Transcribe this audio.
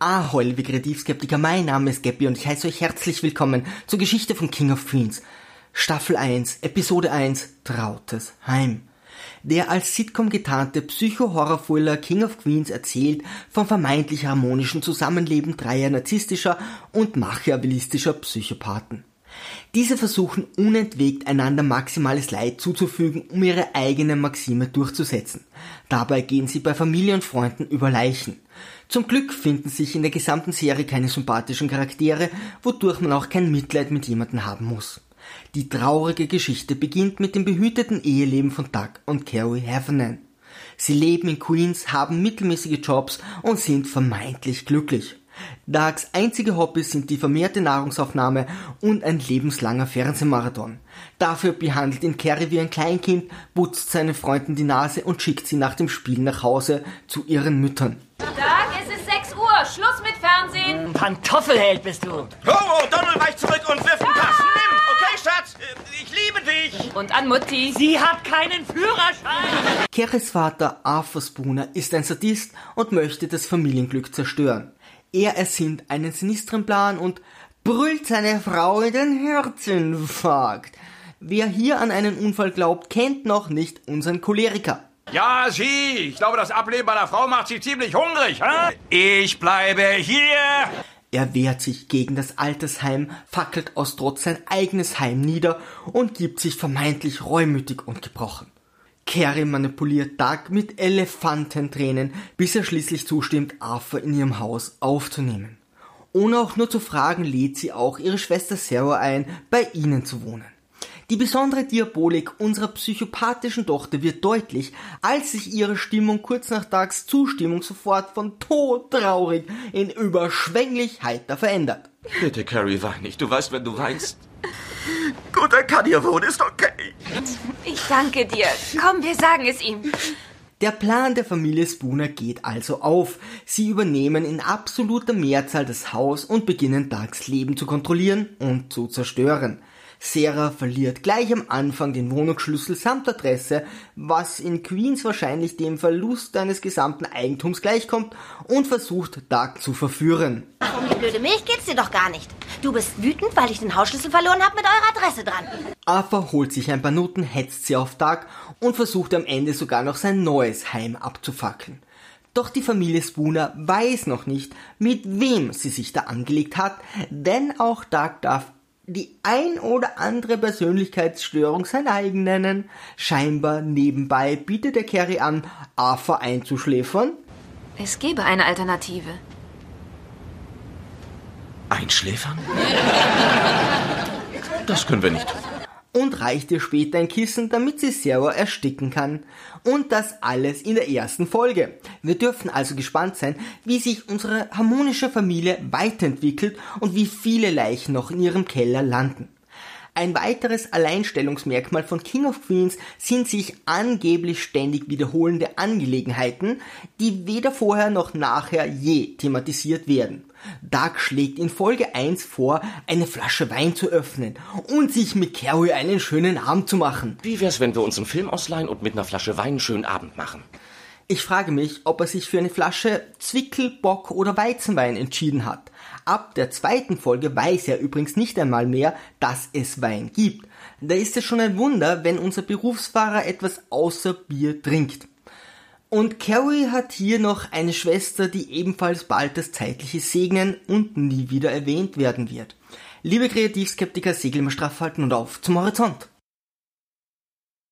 Ahoi, liebe Kreativskeptiker, mein Name ist Gabby und ich heiße euch herzlich willkommen zur Geschichte von King of Queens. Staffel 1, Episode 1, Trautes Heim. Der als Sitcom getarnte Psycho-Horror-Thriller King of Queens erzählt vom vermeintlich harmonischen Zusammenleben dreier narzisstischer und machiavellistischer Psychopathen. Diese versuchen unentwegt einander maximales Leid zuzufügen, um ihre eigene Maxime durchzusetzen. Dabei gehen sie bei Familie und Freunden über Leichen. Zum Glück finden sich in der gesamten Serie keine sympathischen Charaktere, wodurch man auch kein Mitleid mit jemandem haben muss. Die traurige Geschichte beginnt mit dem behüteten Eheleben von Doug und Carrie Heffernan. Sie leben in Queens, haben mittelmäßige Jobs und sind vermeintlich glücklich. Dougs einzige Hobbys sind die vermehrte Nahrungsaufnahme und ein lebenslanger Fernsehmarathon. Dafür behandelt ihn Carrie wie ein Kleinkind, putzt seinen Freunden die Nase und schickt sie nach dem Spiel nach Hause zu ihren Müttern. Doug, es ist 6 Uhr. Schluss mit Fernsehen. Pantoffelheld bist du. Oh, oh, Donald weicht zurück und wirft den Pass. Nimm! Okay, Schatz, ich liebe dich. Und an Mutti. Sie hat keinen Führerschein. Carries Vater Arthur Spooner ist ein Sadist und möchte das Familienglück zerstören. Er ersinnt einen sinistren Plan und brüllt seine Frau in den Herzinfarkt. Wer hier an einen Unfall glaubt, kennt noch nicht unseren Choleriker. Ja, Sie. Ich glaube, das Ableben meiner Frau macht Sie ziemlich hungrig. Hä? Ich bleibe hier. Er wehrt sich gegen das Altersheim, fackelt aus Trotz sein eigenes Heim nieder und gibt sich vermeintlich reumütig und gebrochen. Carrie manipuliert Doug mit Elefantentränen, bis er schließlich zustimmt, Arthur in ihrem Haus aufzunehmen. Ohne auch nur zu fragen, lädt sie auch ihre Schwester Sarah ein, bei ihnen zu wohnen. Die besondere Diabolik unserer psychopathischen Tochter wird deutlich, als sich ihre Stimmung kurz nach Dougs Zustimmung sofort von todtraurig in überschwänglich heiter verändert. Bitte, Carrie, wein nicht. Du weißt, wenn du weinst. Gut, er kann hier wohnen, ist okay. Ich danke dir. Komm, wir sagen es ihm. Der Plan der Familie Spooner geht also auf. Sie übernehmen in absoluter Mehrzahl das Haus und beginnen Dougs Leben zu kontrollieren und zu zerstören. Sarah verliert gleich am Anfang den Wohnungsschlüssel samt Adresse, was in Queens wahrscheinlich dem Verlust eines gesamten Eigentums gleichkommt und versucht Doug zu verführen. Um die blöde Milch geht's dir doch gar nicht. Du bist wütend, weil ich den Hausschlüssel verloren habe mit eurer Adresse dran. Arthur holt sich ein paar Noten, hetzt sie auf Doug und versucht am Ende sogar noch sein neues Heim abzufackeln. Doch die Familie Spooner weiß noch nicht, mit wem sie sich da angelegt hat, denn auch Doug darf die ein oder andere Persönlichkeitsstörung sein eigen nennen. Scheinbar nebenbei bietet der Carrie an, Arthur einzuschläfern. Es gäbe eine Alternative. Einschläfern? Das können wir nicht tun. Und reicht ihr später ein Kissen, damit sie Sarah ersticken kann. Und das alles in der ersten Folge. Wir dürfen also gespannt sein, wie sich unsere harmonische Familie weiterentwickelt und wie viele Leichen noch in ihrem Keller landen. Ein weiteres Alleinstellungsmerkmal von King of Queens sind sich angeblich ständig wiederholende Angelegenheiten, die weder vorher noch nachher je thematisiert werden. Doug schlägt in Folge 1 vor, eine Flasche Wein zu öffnen und sich mit Carrie einen schönen Abend zu machen. Wie wär's, wenn wir uns einen Film ausleihen und mit einer Flasche Wein einen schönen Abend machen? Ich frage mich, ob er sich für eine Flasche Zwickel, Bock oder Weizenwein entschieden hat. Ab der zweiten Folge weiß er übrigens nicht einmal mehr, dass es Wein gibt. Da ist es schon ein Wunder, wenn unser Berufsfahrer etwas außer Bier trinkt. Und Carrie hat hier noch eine Schwester, die ebenfalls bald das Zeitliche segnen und nie wieder erwähnt werden wird. Liebe Kreativskeptiker, Segel immer straff halten und auf zum Horizont.